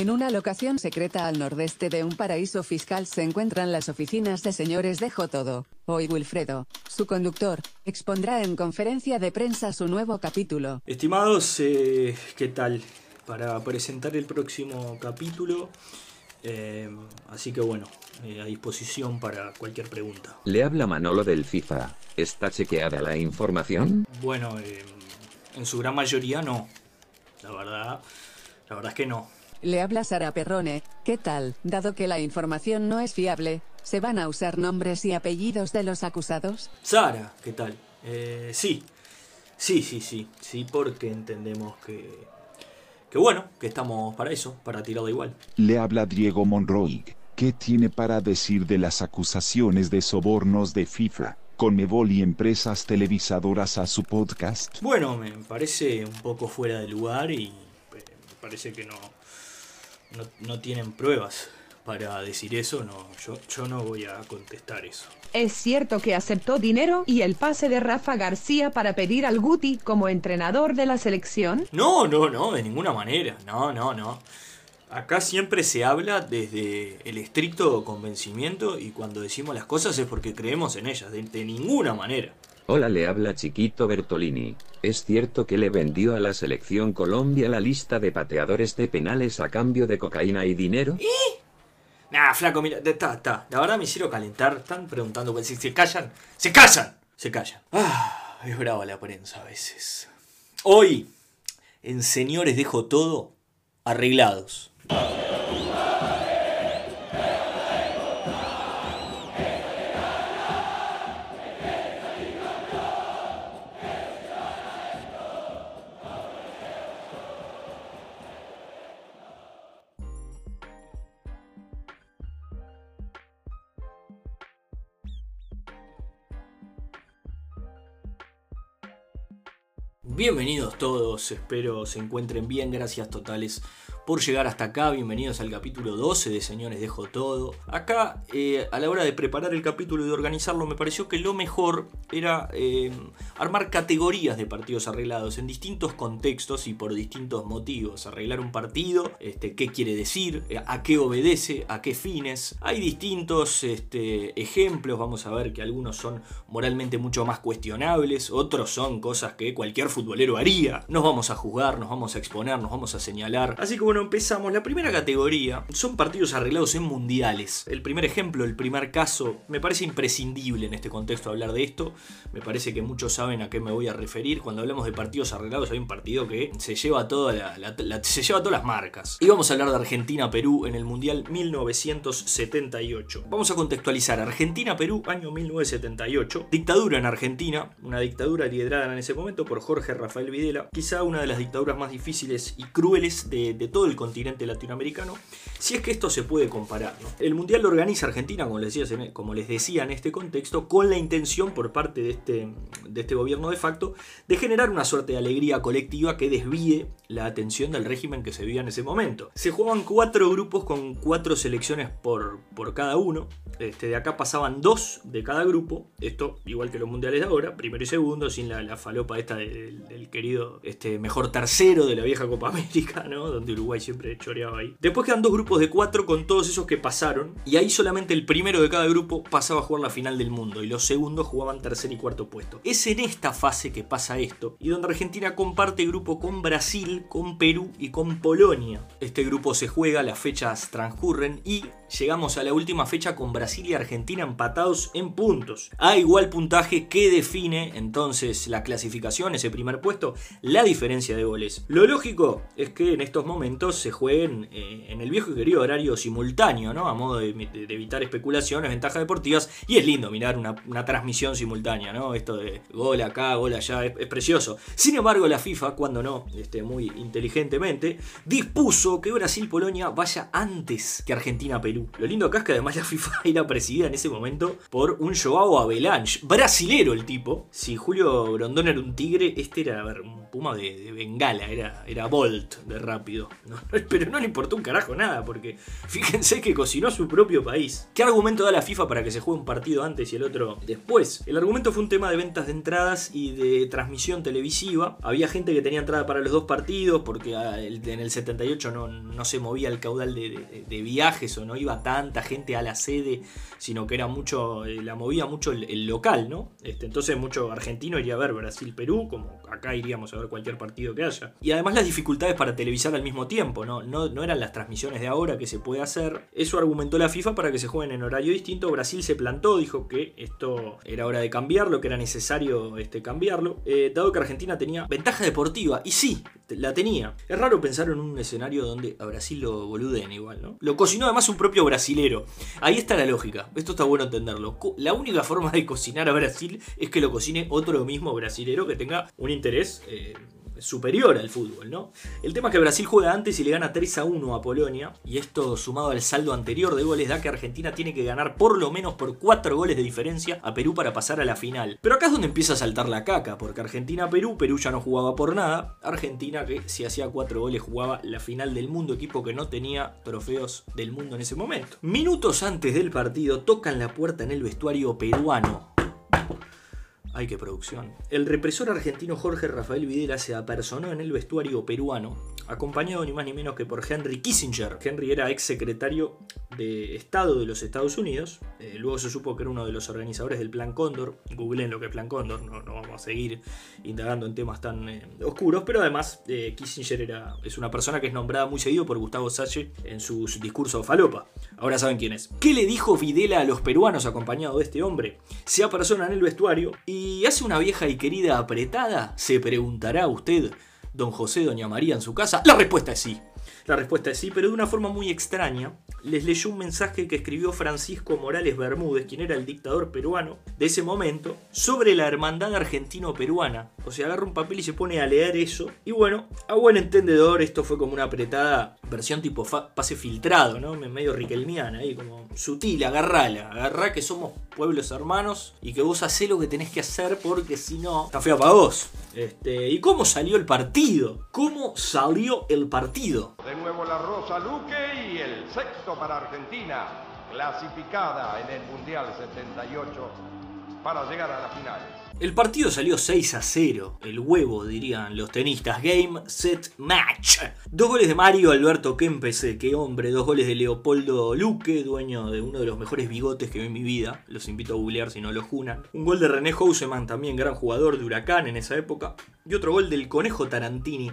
En una locación secreta al nordeste de un paraíso fiscal se encuentran las oficinas de señores Dejo Todo. Hoy Wilfredo, su conductor, expondrá en conferencia de prensa su nuevo capítulo. Estimados, eh, ¿qué tal? Para presentar el próximo capítulo. eh, así que bueno, eh, a disposición para cualquier pregunta. Le habla Manolo del FIFA. ¿Está chequeada la información? Bueno, eh, en su gran mayoría no. La verdad, la verdad es que no. Le habla Sara Perrone, ¿qué tal? Dado que la información no es fiable, ¿se van a usar nombres y apellidos de los acusados? Sara, ¿qué tal? Eh, sí, sí, sí, sí, sí, porque entendemos que, que bueno, que estamos para eso, para tirarlo igual. Le habla Diego Monroy. ¿Qué tiene para decir de las acusaciones de sobornos de FIFA, Conmebol y empresas televisadoras a su podcast? Bueno, me parece un poco fuera de lugar y eh, me parece que no, no, no tienen pruebas para decir eso. No, yo, yo no voy a contestar eso. Es cierto que aceptó dinero y el pase de Rafa García para pedir al Guti como entrenador de la selección. No, no, no, de ninguna manera. No, no, no. Acá siempre se habla desde el estricto convencimiento y cuando decimos las cosas es porque creemos en ellas, de, de ninguna manera. Hola, le habla Chiquito Bertolini. ¿Es cierto que le vendió a la selección Colombia la lista de pateadores de penales a cambio de cocaína y dinero? Nah, flaco, mira, está, está. La verdad me hicieron calentar. Están preguntando pues, si se callan. ¡Se callan! Se callan. Ah, es brava la prensa a veces. Hoy, en Señores Dejo Todo, arreglados. Bienvenidos todos, espero se encuentren bien, gracias totales por llegar hasta acá, bienvenidos al capítulo 12 de Señores Dejo Todo. Acá, eh, a la hora de preparar el capítulo y de organizarlo, me pareció que lo mejor era eh, armar categorías de partidos arreglados en distintos contextos y por distintos motivos. Arreglar un partido, este, qué quiere decir, a qué obedece, a qué fines. Hay distintos este, ejemplos, vamos a ver que algunos son moralmente mucho más cuestionables, otros son cosas que cualquier futbolero haría. Nos vamos a juzgar, nos vamos a exponer, nos vamos a señalar. Así que bueno, empezamos. La primera categoría son partidos arreglados en mundiales. El primer ejemplo, el primer caso, me parece imprescindible en este contexto hablar de esto. Me parece que muchos saben a qué me voy a referir. Cuando hablamos de partidos arreglados hay un partido que se lleva, toda todas las marcas. Y vamos a hablar de Argentina-Perú en el Mundial 1978. Vamos a contextualizar. Argentina-Perú, año 1978. Dictadura en Argentina. Una dictadura liderada en ese momento por Jorge Rafael Videla. Quizá una de las dictaduras más difíciles y crueles de, de todo el continente latinoamericano. Si es que esto se puede comparar. El Mundial lo organiza Argentina, como les, decía, como les decía en este contexto, con la intención por parte de este, de este gobierno de facto de generar una suerte de alegría colectiva que desvíe la atención del régimen que se vivía en ese momento. Se jugaban cuatro grupos con cuatro selecciones por, por cada uno. Este, de acá pasaban dos de cada grupo. Esto, igual que los mundiales de ahora, primero y segundo, sin la, falopa esta del, del querido este, mejor tercero de la vieja Copa América, ¿no? Donde Uruguay siempre choreaba ahí. Después quedan dos grupos de cuatro con todos esos que pasaron. Y ahí solamente el primero de cada grupo pasaba a jugar la final del mundo. Y los segundos jugaban tercer y cuarto puesto. Es en esta fase que pasa esto. Y donde Argentina comparte grupo con Brasil, con Perú y con Polonia. Este grupo se juega, las fechas transcurren y llegamos a la última fecha con Brasil y Argentina empatados en puntos. A igual puntaje que define entonces la clasificación, ese primer puesto, la diferencia de goles. Lo lógico es que en estos momentos se jueguen eh, en el viejo y querido horario simultáneo, ¿no? A modo de, evitar especulaciones, ventajas deportivas. Y es lindo mirar una, transmisión simultánea, ¿no? Esto de gol acá, gol allá, es, es precioso. Sin embargo, la FIFA, cuando no, este, muy inteligentemente, dispuso que Brasil-Polonia vaya antes que Argentina-Perú. Lo lindo acá es que además la FIFA era presidida en ese momento por un Joao Avalanche, brasilero el tipo. Si Julio Grondón era un tigre, este era a ver, puma de, bengala, era, era Bolt de rápido, pero no le importó un carajo nada, porque fíjense que cocinó su propio país. ¿Qué argumento da la FIFA para que se juegue un partido antes y el otro después? El argumento fue un tema de ventas de entradas y de transmisión televisiva. Había gente que tenía entrada para los dos partidos, porque ah, en el 78 no, no se movía el caudal de, viajes o no iba tanta gente a la sede, sino que era mucho, eh, la movía mucho el, local, ¿no? Este, entonces mucho argentino iría a ver Brasil-Perú, como acá iríamos a ver cualquier partido que haya. Y además las dificultades para televisar al mismo tiempo, ¿no? No, no eran las transmisiones de ahora que se puede hacer. Eso argumentó la FIFA para que se jueguen en horario distinto. Brasil se plantó, dijo que esto era hora de cambiarlo, que era necesario este, cambiarlo, eh, dado que Argentina tenía ventaja deportiva. Y sí, la tenía. Es raro pensar en un escenario donde a Brasil lo boluden igual, ¿no? Lo cocinó además un propio brasilero. Ahí está la lógica. Esto está bueno entenderlo. La única forma de cocinar a Brasil es que lo cocine otro mismo brasilero que tenga un interés eh, superior al fútbol, ¿no? El tema es que Brasil juega antes y le gana 3 a 1 a Polonia, y esto sumado al saldo anterior de goles da que Argentina tiene que ganar por lo menos por 4 goles de diferencia a Perú para pasar a la final. Pero acá es donde empieza a saltar la caca, porque Argentina-Perú, Perú ya no jugaba por nada, Argentina que si hacía 4 goles jugaba la final del mundo, equipo que no tenía trofeos del mundo en ese momento. Minutos antes del partido tocan la puerta en el vestuario peruano Ay, qué producción. El represor argentino Jorge Rafael Videla se apersonó en el vestuario peruano, acompañado ni más ni menos que por Henry Kissinger. Henry era ex secretario de Estado de los Estados Unidos. Eh, luego se supo que era uno de los organizadores del Plan Cóndor. Googleen lo que es Plan Cóndor, no, vamos a seguir indagando en temas tan eh, oscuros. Pero además, eh, Kissinger era, es una persona que es nombrada muy seguido por Gustavo Sache en sus discursos falopa. Ahora saben quién es. ¿Qué le dijo Videla a los peruanos acompañado de este hombre? Se apersona en el vestuario y ¿Y hace una vieja y querida apretada? Se preguntará usted, don José, doña María en su casa. La respuesta es sí. La respuesta es sí, pero de una forma muy extraña. Les leyó un mensaje que escribió Francisco Morales Bermúdez, quien era el dictador peruano de ese momento, sobre la hermandad argentino-peruana. O sea, agarra un papel y se pone a leer eso. Y bueno, a buen entendedor, esto fue como una apretada versión tipo pase filtrado, ¿no? Medio riquelmiana, ahí como sutil, agarrala. Agarrá que somos pueblos hermanos y que vos hacés lo que tenés que hacer porque si no, está feo para vos. Este, ¿Y cómo salió el partido? ¿Cómo salió el partido? De nuevo la Rosa Luque y el sexto para Argentina, clasificada en el Mundial 78 para llegar a las finales. El partido salió 6 a 0, el huevo dirían los tenistas, game, set, match. Dos goles de Mario Alberto Kempes, qué hombre, dos goles de Leopoldo Luque, dueño de uno de los mejores bigotes que vi en mi vida, los invito a googlear si no lo junan. Un gol de René Houseman, también gran jugador de Huracán en esa época. Y otro gol del Conejo Tarantini.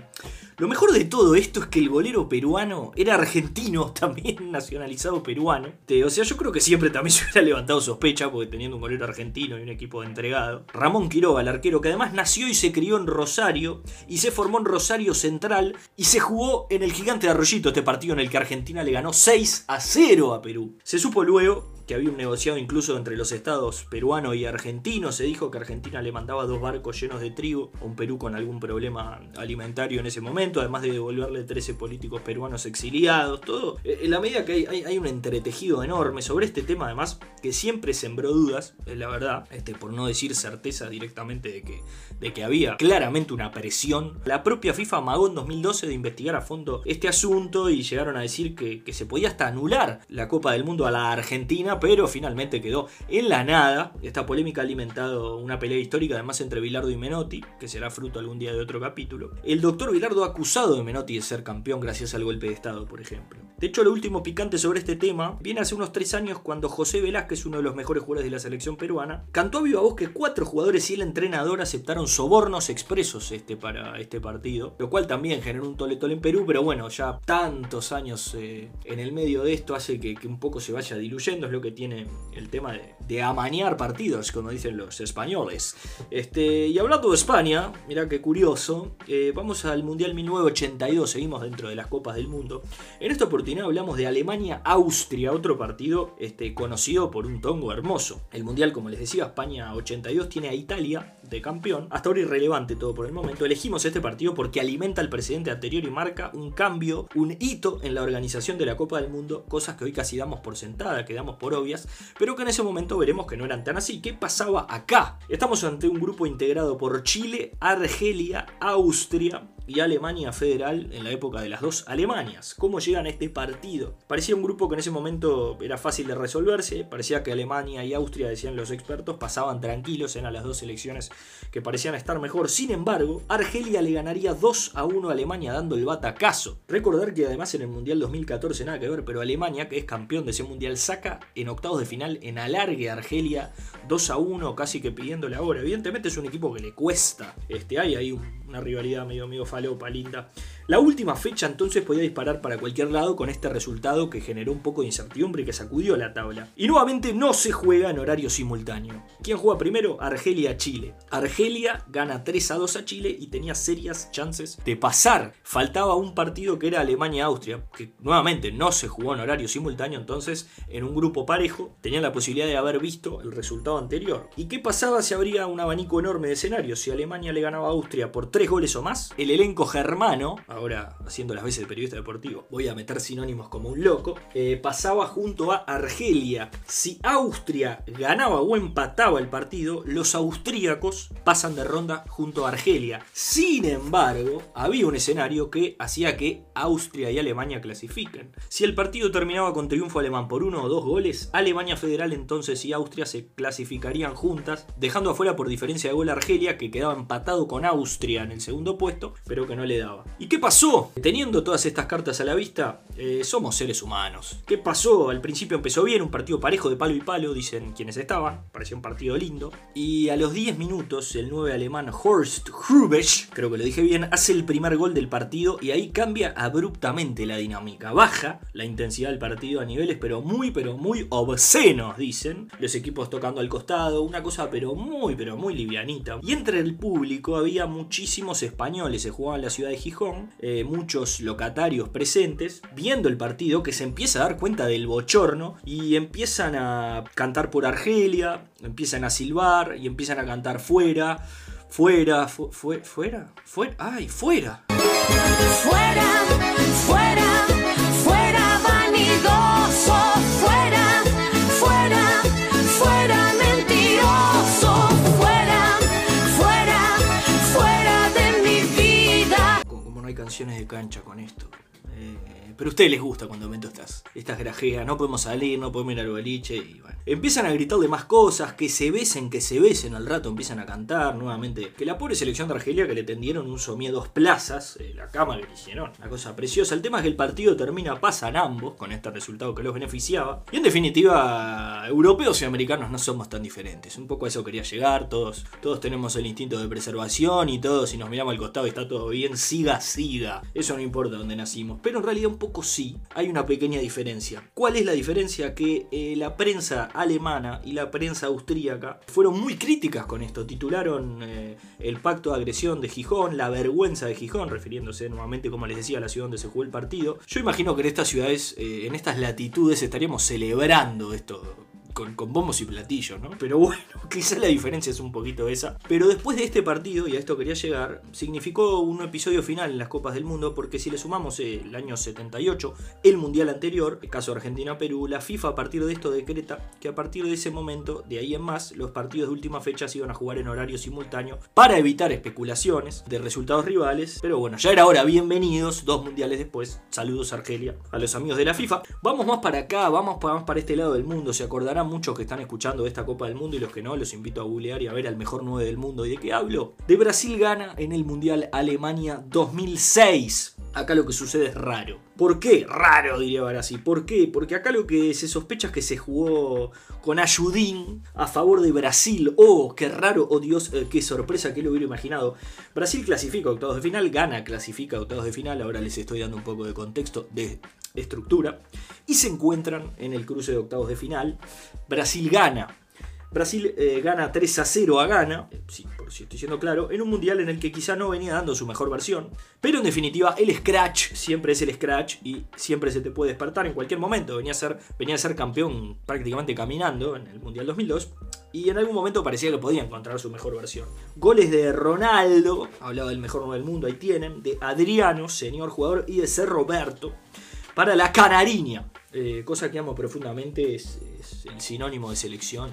Lo mejor de todo esto es que el golero peruano era argentino, también nacionalizado peruano. O sea, yo creo que siempre también se hubiera levantado sospecha, porque teniendo un golero argentino y un equipo entregado. Ramón Quiroga, el arquero, que además nació y se crió en Rosario y se formó en Rosario Central y se jugó en el gigante de Arroyito, este partido en el que Argentina le ganó 6 a 0 a Perú. Se supo luego que había un negociado incluso entre los estados peruano y argentino. Se dijo que Argentina le mandaba dos barcos llenos de trigo a un Perú con algún problema alimentario en ese momento, además de devolverle 13 políticos peruanos exiliados, todo. Eh, en la medida que hay, un entretejido enorme sobre este tema, además, que siempre sembró dudas, la verdad, este, por no decir certeza directamente de que, de que había claramente una presión. La propia FIFA amagó en 2012 de investigar a fondo este asunto y llegaron a decir que se podía hasta anular la Copa del Mundo a la Argentina pero finalmente quedó en la nada. Esta polémica ha alimentado una pelea histórica además entre Bilardo y Menotti, que será fruto algún día de otro capítulo. El doctor Bilardo ha acusado de Menotti de ser campeón gracias al golpe de Estado, por ejemplo. De hecho, lo último picante sobre este tema viene hace unos tres años cuando José Velázquez, uno de los mejores jugadores de la selección peruana, cantó a viva voz que cuatro jugadores y el entrenador aceptaron sobornos expresos este, para este partido, lo cual también generó un toletol en Perú, pero bueno, ya tantos años eh, en el medio de esto hace que, que un poco se vaya diluyendo, es lo que tiene el tema de, amañar partidos, como dicen los españoles. Este, y hablando de España, mira qué curioso, eh, vamos al Mundial 1982, seguimos dentro de las Copas del Mundo. En esta oportunidad hablamos de Alemania-Austria, otro partido este, conocido por un tongo hermoso. El Mundial, como les decía, España 82 tiene a Italia de campeón. Hasta ahora irrelevante todo por el momento. Elegimos este partido porque alimenta al presidente anterior y marca un cambio, un hito en la organización de la Copa del Mundo, cosas que hoy casi damos por sentada, que damos por obvias, pero que en ese momento veremos que no eran tan así. ¿Qué pasaba acá? Estamos ante un grupo integrado por Chile, Argelia, Austria, y Alemania Federal en la época de las dos Alemanias. ¿Cómo llegan a este partido? Parecía un grupo que en ese momento era fácil de resolverse, parecía que Alemania y Austria, decían los expertos, pasaban tranquilos, en las dos selecciones que parecían estar mejor. Sin embargo, Argelia le ganaría 2 a 1 a Alemania dando el batacazo. Recordar que además en el Mundial 2014 nada que ver, pero Alemania, que es campeón de ese Mundial, saca en octavos de final en alargue a Argelia 2 a 1, casi que pidiéndole ahora. Evidentemente es un equipo que le cuesta. Este, hay ahí una rivalidad medio, medio falopa, linda. La última fecha entonces podía disparar para cualquier lado con este resultado que generó un poco de incertidumbre que sacudió la tabla. Y nuevamente no se juega en horario simultáneo. ¿Quién juega primero? Argelia-Chile. Argelia gana 3 a 2 a Chile y tenía serias chances de pasar. Faltaba un partido que era Alemania-Austria, que nuevamente no se jugó en horario simultáneo, entonces en un grupo parejo tenían la posibilidad de haber visto el resultado anterior. ¿Y qué pasaba si habría un abanico enorme de escenarios? Si Alemania le ganaba a Austria por 3 goles o más, el elenco germano ahora haciendo las veces de periodista deportivo, voy a meter sinónimos como un loco, eh, pasaba junto a Argelia. Si Austria ganaba o empataba el partido, los austríacos pasan de ronda junto a Argelia. Sin embargo, había un escenario que hacía que Austria y Alemania clasifiquen. Si el partido terminaba con triunfo alemán por uno o dos goles, Alemania Federal entonces y Austria se clasificarían juntas, dejando afuera por diferencia de gol a Argelia, que quedaba empatado con Austria en el segundo puesto, pero que no le daba. ¿Y qué pasó? Teniendo todas estas cartas a la vista, eh, somos seres humanos. ¿Qué pasó? Al principio empezó bien, un partido parejo de palo y palo, dicen quienes estaban, parecía un partido lindo. Y a los 10 minutos, el 9 alemán Horst Hrubesch, creo que lo dije bien, hace el primer gol del partido y ahí cambia abruptamente la dinámica. Baja la intensidad del partido a niveles, pero muy, pero muy obscenos, dicen. Los equipos tocando al costado, una cosa, pero muy, pero muy livianita. Y entre el público había muchísimos españoles, se jugaba en la ciudad de Gijón eh, muchos locatarios presentes, viendo el partido, que se empieza a dar cuenta del bochorno y empiezan a cantar por Argelia, empiezan a silbar y empiezan a cantar fuera, fuera, fuera, fuera, ay. Fuera, fuera, De cancha con esto. Eh, pero a ustedes les gusta cuando meto estas, estas grajeas. No podemos salir, no podemos ir al boliche y bueno. Empiezan a gritar de más cosas, que se besen, que se besen. Al rato empiezan a cantar nuevamente. Que la pobre selección de Argelia que le tendieron un somie dos plazas, eh, la cama que le hicieron. Una cosa preciosa. El tema es que el partido termina, pasan ambos con este resultado que los beneficiaba. Y en definitiva, europeos y americanos no somos tan diferentes. Un poco a eso quería llegar. Todos, todos tenemos el instinto de preservación y todos, si nos miramos al costado y está todo bien, siga, siga. Eso no importa dónde nacimos. Pero en realidad un poco sí. Hay una pequeña diferencia. ¿Cuál es la diferencia? Que eh, la prensa alemana y la prensa austríaca fueron muy críticas con esto. Titularon eh, el pacto de agresión de Gijón, la vergüenza de Gijón, refiriéndose nuevamente, como les decía, a la ciudad donde se jugó el partido. Yo imagino que en estas ciudades, eh, en estas latitudes, estaríamos celebrando esto con, bombos y platillos, ¿no? Pero bueno, quizás la diferencia es un poquito esa. Pero después de este partido, y a esto quería llegar, significó un episodio final en las Copas del Mundo, porque si le sumamos el año 78, el Mundial anterior, el caso Argentina-Perú, la FIFA a partir de esto decreta que a partir de ese momento, de ahí en más, los partidos de última fecha se iban a jugar en horario simultáneo para evitar especulaciones de resultados rivales. Pero bueno, ya era hora, bienvenidos, dos mundiales después. Saludos Argelia, a los amigos de la FIFA. Vamos más para acá, vamos más para este lado del mundo, se acordarán muchos que están escuchando esta Copa del Mundo y los que no, los invito a googlear y a ver al mejor 9 del mundo. ¿Y de qué hablo? De Brasil gana en el Mundial Alemania 2006. Acá lo que sucede es raro. ¿Por qué? Raro, diría Brasil. ¿Por qué? Porque acá lo que se sospecha es que se jugó con Ayudín a favor de Brasil. Oh, qué raro, oh Dios, eh, qué sorpresa, que lo hubiera imaginado. Brasil clasifica octavos de final, gana, clasifica octavos de final. Ahora les estoy dando un poco de contexto de estructura. Y se encuentran en el cruce de octavos de final. Brasil gana Brasil eh, gana 3 a 0 a Ghana, eh, sí, por si estoy siendo claro, en un mundial en el que quizá no venía dando su mejor versión, pero en definitiva el scratch siempre es el scratch y siempre se te puede despertar en cualquier momento. Venía a ser, venía a ser campeón prácticamente caminando en el mundial 2002 y en algún momento parecía que podía encontrar su mejor versión. Goles de Ronaldo, hablaba del mejor del mundo, ahí tienen, de Adriano, señor jugador, y de C. Roberto para la Canariña. Eh, cosa que amo profundamente es, el sinónimo de selección,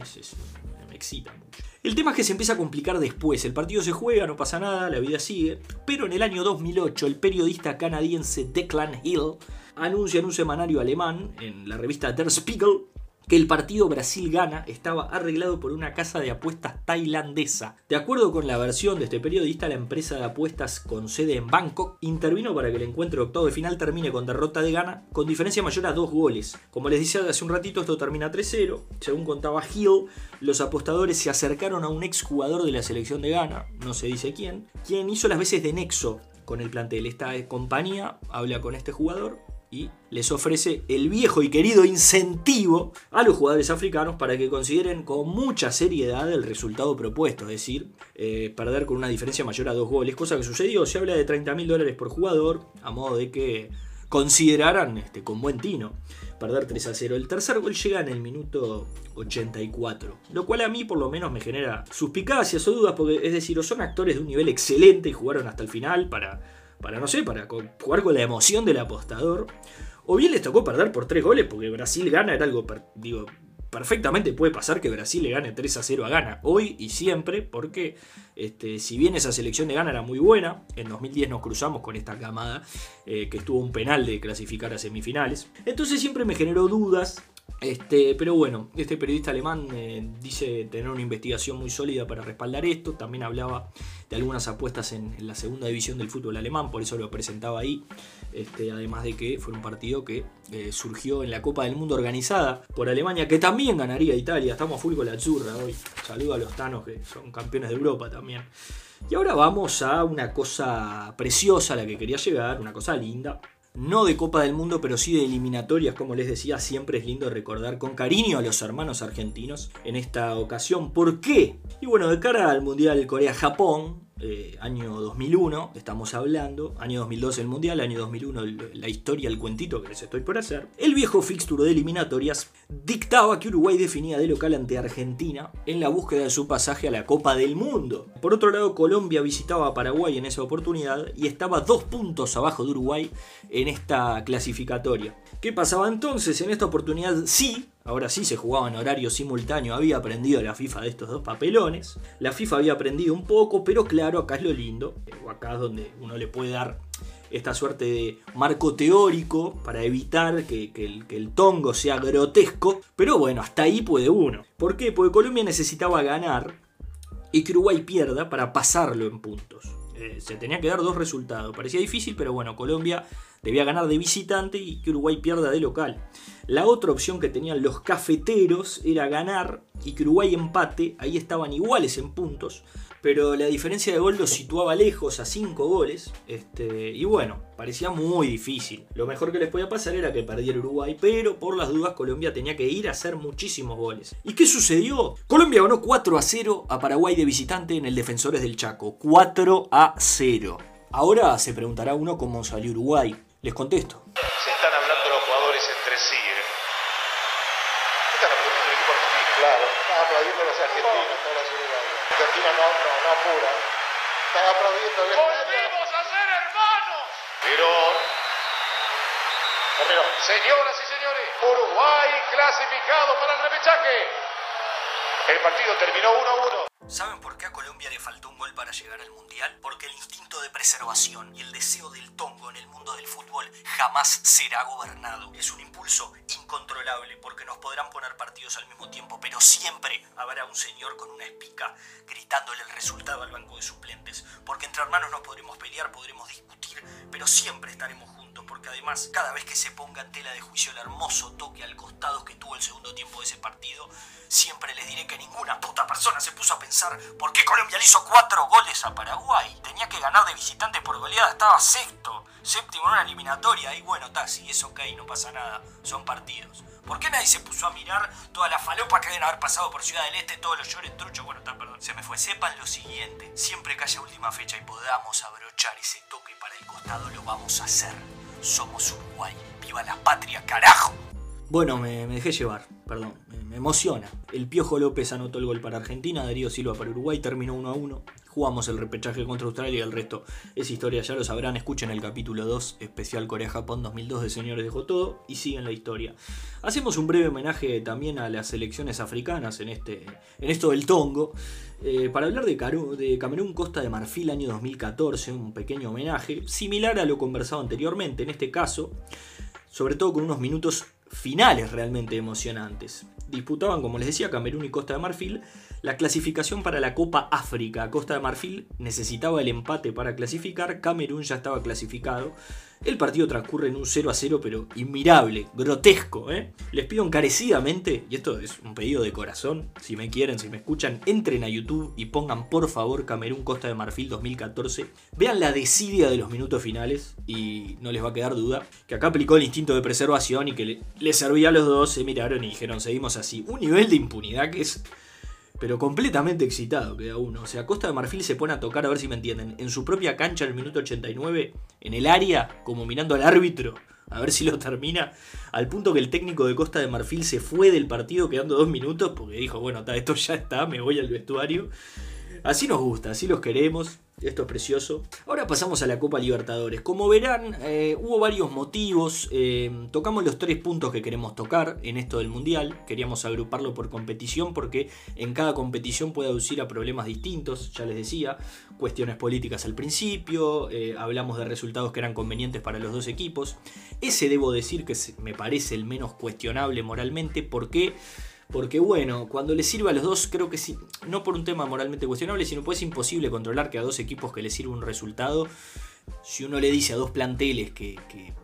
me excita mucho. El tema es que se empieza a complicar después. El partido se juega, no pasa nada, la vida sigue. Pero en el año 2008, el periodista canadiense Declan Hill anuncia en un semanario alemán, en la revista Der Spiegel, que el partido Brasil-Gana estaba arreglado por una casa de apuestas tailandesa. De acuerdo con la versión de este periodista, la empresa de apuestas con sede en Bangkok intervino para que el encuentro de octavo de final termine con derrota de Ghana con diferencia mayor a dos goles. Como les decía hace un ratito, esto termina 3-0. Según contaba Hill, los apostadores se acercaron a un exjugador de la selección de Ghana, no se dice quién, quien hizo las veces de nexo con el plantel. Esta compañía habla con este jugador y les ofrece el viejo y querido incentivo a los jugadores africanos para que consideren con mucha seriedad el resultado propuesto, es decir, eh, perder con una diferencia mayor a dos goles, cosa que sucedió, se habla de 30 mil dólares por jugador, a modo de que consideraran este, con buen tino perder 3 a 0. El tercer gol llega en el minuto 84, lo cual a mí por lo menos me genera suspicacias o dudas, porque es decir, o son actores de un nivel excelente y jugaron hasta el final para para no sé, para jugar con la emoción del apostador. O bien les tocó perder por tres goles porque Brasil gana, era algo, digo, perfectamente puede pasar que Brasil le gane 3 a 0 a Ghana, hoy y siempre, porque este, si bien esa selección de Ghana era muy buena, en 2010 nos cruzamos con esta camada eh, que estuvo un penal de clasificar a semifinales, entonces siempre me generó dudas este, pero bueno, este periodista alemán eh, dice tener una investigación muy sólida para respaldar esto. También hablaba de algunas apuestas en, la segunda división del fútbol alemán, por eso lo presentaba ahí. Este, además de que fue un partido que eh, surgió en la Copa del Mundo organizada por Alemania, que también ganaría Italia. Estamos full con la churra hoy. Saludo a los tanos que son campeones de Europa también. Y ahora vamos a una cosa preciosa a la que quería llegar, una cosa linda no de Copa del Mundo, pero sí de eliminatorias, como les decía, siempre es lindo recordar con cariño a los hermanos argentinos en esta ocasión. ¿Por qué? Y bueno, de cara al Mundial Corea-Japón, eh, año 2001, estamos hablando, año 2002 el Mundial, año 2001 la historia, el cuentito que les estoy por hacer, el viejo fixture de eliminatorias dictaba que Uruguay definía de local ante Argentina en la búsqueda de su pasaje a la Copa del Mundo. Por otro lado, Colombia visitaba a Paraguay en esa oportunidad y estaba dos puntos abajo de Uruguay en esta clasificatoria. ¿Qué pasaba entonces? En esta oportunidad sí, ahora sí se jugaba en horario simultáneo, había aprendido la FIFA de estos dos papelones. La FIFA había aprendido un poco, pero claro, acá es lo lindo, o acá es donde uno le puede dar esta suerte de marco teórico para evitar que, el, que, el, tongo sea grotesco. Pero bueno, hasta ahí puede uno. ¿Por qué? Porque Colombia necesitaba ganar y que Uruguay pierda para pasarlo en puntos. Eh, se tenía que dar dos resultados. Parecía difícil, pero bueno, Colombia debía ganar de visitante y que Uruguay pierda de local. La otra opción que tenían los cafeteros era ganar y que Uruguay empate, ahí estaban iguales en puntos, pero la diferencia de gol los situaba lejos a 5 goles, este, y bueno, parecía muy difícil. Lo mejor que les podía pasar era que perdiera Uruguay, pero por las dudas Colombia tenía que ir a hacer muchísimos goles. ¿Y qué sucedió? Colombia ganó 4 a 0 a Paraguay de visitante en el Defensores del Chaco, 4 a 0. Ahora se preguntará uno cómo salió Uruguay. Les contesto. Se están hablando los jugadores entre sí. ¿eh? ¿Qué están aplaudiendo el equipo argentino? Claro, están aplaudiendo los argentinos. Argentina no, no, no apura. Están aplaudiendo el ¡Volvemos a ser hermanos! Pero... Terminó. Señoras y señores, Uruguay clasificado para el repechaje. El partido terminó 1 a 1. ¿Saben por qué a Colombia le faltó un gol para llegar al Mundial? Porque el instinto de preservación y el deseo del tongo en el mundo del fútbol jamás será gobernado. Es un impulso incontrolable porque nos podrán poner partidos al mismo tiempo, pero siempre habrá un señor con una espica gritándole el resultado al banco de suplentes. Porque entre hermanos nos podremos pelear, podremos discutir, pero siempre estaremos porque además cada vez que se ponga en tela de juicio el hermoso toque al costado que tuvo el segundo tiempo de ese partido, siempre les diré que ninguna puta persona se puso a pensar por qué Colombia le hizo cuatro goles a Paraguay. Tenía que ganar de visitante por goleada, estaba sexto, séptimo en una eliminatoria. Y bueno, está, sí, es ok, no pasa nada, son partidos. ¿Por qué nadie se puso a mirar todas las falopas que deben haber pasado por Ciudad del Este, todos los llores truchos? Bueno, está, perdón, se me fue. Sepan lo siguiente, siempre que haya última fecha y podamos abrochar ese toque para el costado, lo vamos a hacer. Somos Uruguay. ¡Viva la patria, carajo! Bueno, me, dejé llevar, perdón, me, emociona. El Piojo López anotó el gol para Argentina, Darío Silva para Uruguay, terminó 1 a 1. Jugamos el repechaje contra Australia y el resto es historia, ya lo sabrán, escuchen el capítulo 2, especial Corea-Japón 2002 de Señores dejó todo y siguen la historia. Hacemos un breve homenaje también a las selecciones africanas en, este, en esto del Tongo, eh, para hablar de, de Camerún Costa de Marfil año 2014, un pequeño homenaje, similar a lo conversado anteriormente, en este caso, sobre todo con unos minutos finales realmente emocionantes. Disputaban, como les decía, Camerún y Costa de Marfil la clasificación para la Copa África. Costa de Marfil necesitaba el empate para clasificar, Camerún ya estaba clasificado. El partido transcurre en un 0 a 0, pero inmirable, grotesco. ¿eh? Les pido encarecidamente, y esto es un pedido de corazón, si me quieren, si me escuchan, entren a YouTube y pongan por favor Camerún Costa de Marfil 2014. Vean la desidia de los minutos finales y no les va a quedar duda que acá aplicó el instinto de preservación y que le, le servía a los dos, se miraron y dijeron seguimos así. Un nivel de impunidad que es pero completamente excitado queda uno. O sea, Costa de Marfil se pone a tocar, a ver si me entienden, en su propia cancha en el minuto 89, en el área, como mirando al árbitro, a ver si lo termina, al punto que el técnico de Costa de Marfil se fue del partido quedando dos minutos, porque dijo, bueno, esto ya está, me voy al vestuario. Así nos gusta, así los queremos. Esto es precioso. Ahora pasamos a la Copa Libertadores. Como verán, eh, hubo varios motivos. Eh, tocamos los tres puntos que queremos tocar en esto del Mundial. Queríamos agruparlo por competición porque en cada competición puede aducir a problemas distintos. Ya les decía, cuestiones políticas al principio. Eh, hablamos de resultados que eran convenientes para los dos equipos. Ese debo decir que me parece el menos cuestionable moralmente porque porque bueno, cuando le sirve a los dos, creo que sí, no por un tema moralmente cuestionable, sino pues es imposible controlar que a dos equipos que les sirva un resultado, si uno le dice a dos planteles que,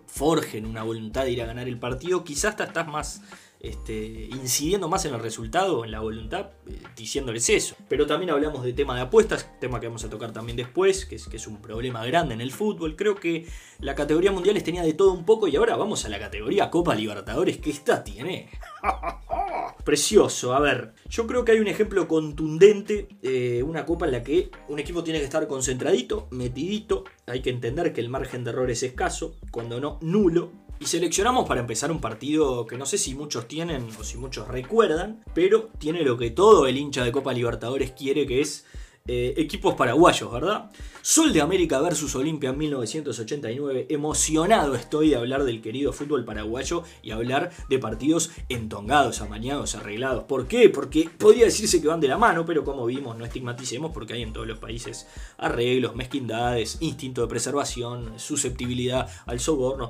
forjen una voluntad de ir a ganar el partido, quizás hasta estás más este, incidiendo más en el resultado, en la voluntad, eh, diciéndoles eso. Pero también hablamos de tema de apuestas, tema que vamos a tocar también después, que es, que es un problema grande en el fútbol. Creo que la categoría mundiales tenía de todo un poco y ahora vamos a la categoría Copa Libertadores, que esta tiene. Precioso, a ver, yo creo que hay un ejemplo contundente, eh, una copa en la que un equipo tiene que estar concentradito, metidito, hay que entender que el margen de error es escaso, cuando no, nulo, y seleccionamos para empezar un partido que no sé si muchos tienen o si muchos recuerdan, pero tiene lo que todo el hincha de Copa Libertadores quiere, que es eh, equipos paraguayos, ¿verdad? Sol de América versus Olimpia en 1989. Emocionado estoy de hablar del querido fútbol paraguayo y hablar de partidos entongados, amañados, arreglados. ¿Por qué? Porque podría decirse que van de la mano, pero como vimos, no estigmaticemos porque hay en todos los países arreglos, mezquindades, instinto de preservación, susceptibilidad al soborno.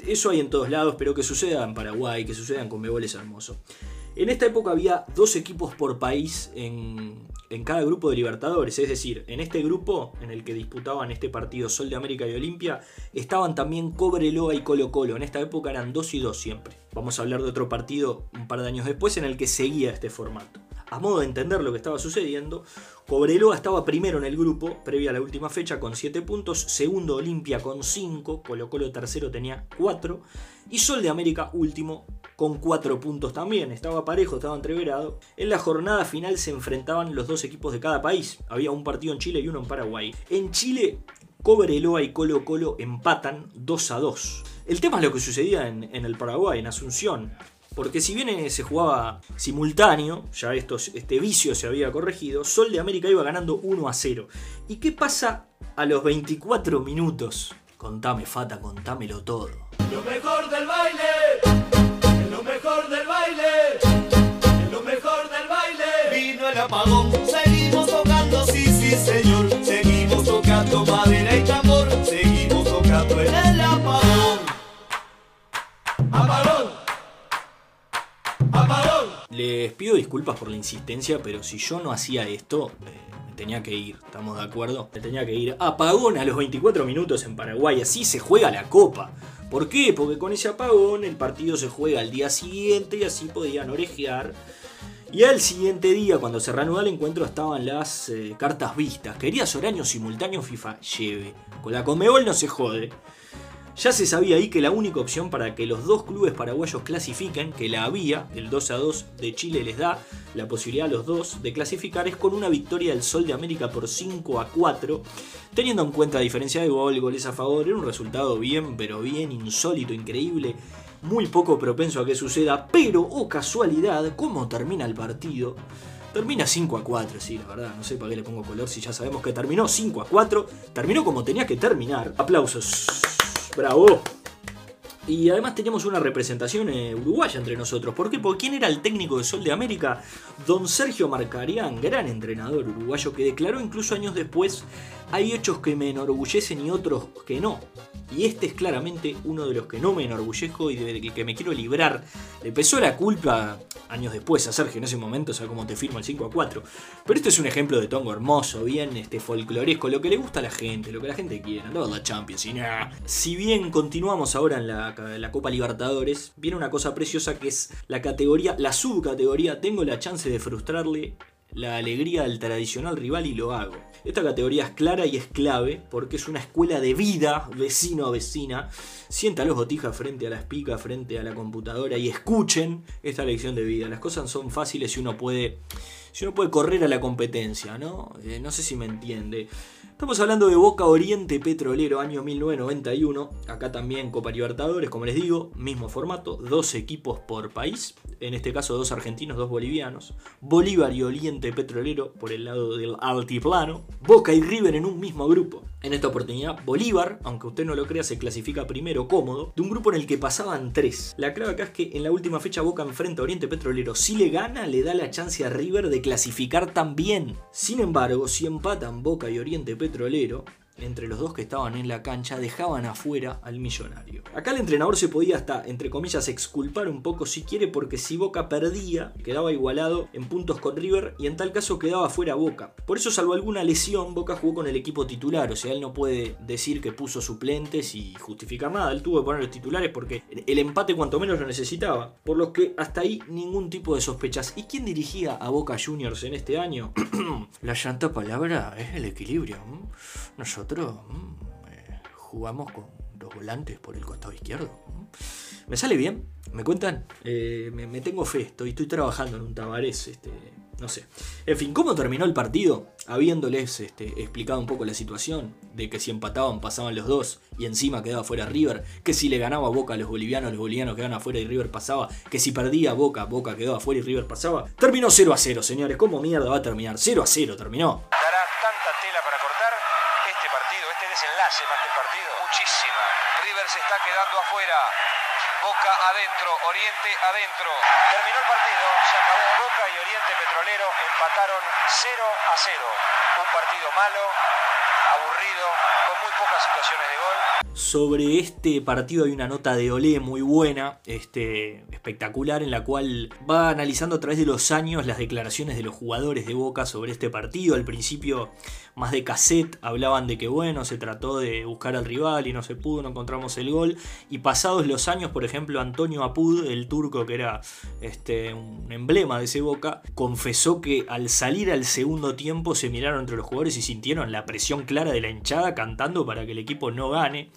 Eso hay en todos lados, pero que suceda en Paraguay, que suceda en Conmebol es hermoso. En esta época había dos equipos por país en, cada grupo de Libertadores, es decir, en este grupo en el que disputaban este partido Sol de América y Olimpia, estaban también Cobreloa y Colo Colo. En esta época eran dos y dos siempre. Vamos a hablar de otro partido un par de años después en el que seguía este formato. A modo de entender lo que estaba sucediendo, Cobreloa estaba primero en el grupo, previa a la última fecha, con 7 puntos, segundo Olimpia con 5, Colo Colo tercero tenía 4, y Sol de América último con 4 puntos también, estaba parejo, estaba entreverado. En la jornada final se enfrentaban los dos equipos de cada país, había un partido en Chile y uno en Paraguay. En Chile, Cobreloa y Colo Colo empatan 2 a 2. El tema es lo que sucedía en, el Paraguay, en Asunción. Porque si bien eh, se jugaba simultáneo, ya este vicio se había corregido, Sol de América iba ganando 1 a 0. ¿Y qué pasa a los 24 minutos? Contame, Fata, contámelo todo. Lo mejor del baile, Les pido disculpas por la insistencia, pero si yo no hacía esto, eh, me tenía que ir, ¿estamos de acuerdo? Me tenía que ir. Apagón a los 24 minutos en Paraguay, así se juega la copa. ¿Por qué? Porque con ese apagón el partido se juega al día siguiente y así podían orejear. Y al siguiente día, cuando se reanuda el encuentro, estaban las eh, cartas vistas. ¿Querías horario simultáneo FIFA? Lleve. Con la Comebol no se jode. Ya se sabía ahí que la única opción para que los dos clubes paraguayos clasifiquen, que la había, el 2 a 2 de Chile les da la posibilidad a los dos de clasificar, es con una victoria del Sol de América por 5 a 4, teniendo en cuenta la diferencia de gol, goles a favor, era un resultado bien, pero bien insólito, increíble, muy poco propenso a que suceda, pero, oh casualidad, ¿cómo termina el partido? Termina 5 a 4, sí, la verdad, no sé para qué le pongo color si ya sabemos que terminó 5 a 4, terminó como tenía que terminar. Aplausos. Bravo. Y además teníamos una representación eh, uruguaya entre nosotros. ¿Por qué? Porque ¿quién era el técnico de Sol de América? Don Sergio Marcarián, gran entrenador uruguayo que declaró incluso años después, hay hechos que me enorgullecen y otros que no. Y este es claramente uno de los que no me enorgullezco y del que me quiero librar. Le pesó la culpa años después a Sergio en ese momento, o sea, cómo te firma el 5 a 4. Pero este es un ejemplo de tongo hermoso, bien este, folcloresco, lo que le gusta a la gente, lo que la gente quiere, no la Champions y nada. Si bien continuamos ahora en la, la Copa Libertadores, viene una cosa preciosa que es la categoría, la subcategoría, tengo la chance de frustrarle la alegría del tradicional rival y lo hago. Esta categoría es clara y es clave porque es una escuela de vida, vecino a vecina. Sienta los botijas frente a la espica, frente a la computadora y escuchen esta lección de vida. Las cosas son fáciles si uno puede, si uno puede correr a la competencia, ¿no? Eh, no sé si me entiende. Estamos hablando de Boca Oriente Petrolero, año 1991. Acá también Copa Libertadores, como les digo, mismo formato, dos equipos por país. En este caso, dos argentinos, dos bolivianos. Bolívar y Oriente Petrolero por el lado del altiplano. Boca y River en un mismo grupo. En esta oportunidad, Bolívar, aunque usted no lo crea, se clasifica primero cómodo, de un grupo en el que pasaban tres. La clave acá es que en la última fecha Boca enfrenta a Oriente Petrolero. Si le gana, le da la chance a River de clasificar también. Sin embargo, si empatan Boca y Oriente Petrolero, entre los dos que estaban en la cancha, dejaban afuera al millonario. Acá el entrenador se podía hasta, entre comillas, exculpar un poco si quiere, porque si Boca perdía, quedaba igualado en puntos con River y en tal caso quedaba fuera Boca. Por eso, salvo alguna lesión, Boca jugó con el equipo titular, o sea, él no puede decir que puso suplentes y justificar nada, él tuvo que poner los titulares porque el empate cuanto menos lo necesitaba. Por lo que hasta ahí ningún tipo de sospechas. ¿Y quién dirigía a Boca Juniors en este año? la llanta palabra es el equilibrio. Nosotros Mm, eh, jugamos con dos volantes por el costado izquierdo. Mm. ¿Me sale bien? ¿Me cuentan? Eh, me, tengo fe, estoy, estoy trabajando en un tabarés, este, no sé. En fin, ¿cómo terminó el partido? Habiéndoles este, explicado un poco la situación, de que si empataban pasaban los dos y encima quedaba fuera River, que si le ganaba Boca a los bolivianos, los bolivianos quedaban afuera y River pasaba, que si perdía Boca, Boca quedaba afuera y River pasaba. Terminó 0 a 0, señores. ¿Cómo mierda va a terminar? 0 a 0 terminó. Afuera. Boca adentro, Oriente adentro. Terminó el partido, se acabó. Boca y Oriente Petrolero empataron 0 a 0. Un partido malo, aburrido, con muy pocas situaciones de gol. Sobre este partido hay una nota de Olé muy buena, este, espectacular, en la cual va analizando a través de los años las declaraciones de los jugadores de Boca sobre este partido. Al principio, más de cassette, hablaban de que bueno, se trató de buscar al rival y no se pudo, no encontramos el gol. Y pasados los años, por ejemplo, Antonio Apud, el turco que era este, un emblema de ese Boca, confesó que al salir al segundo tiempo se miraron entre los jugadores y sintieron la presión clara de la hinchada cantando para que el equipo no gane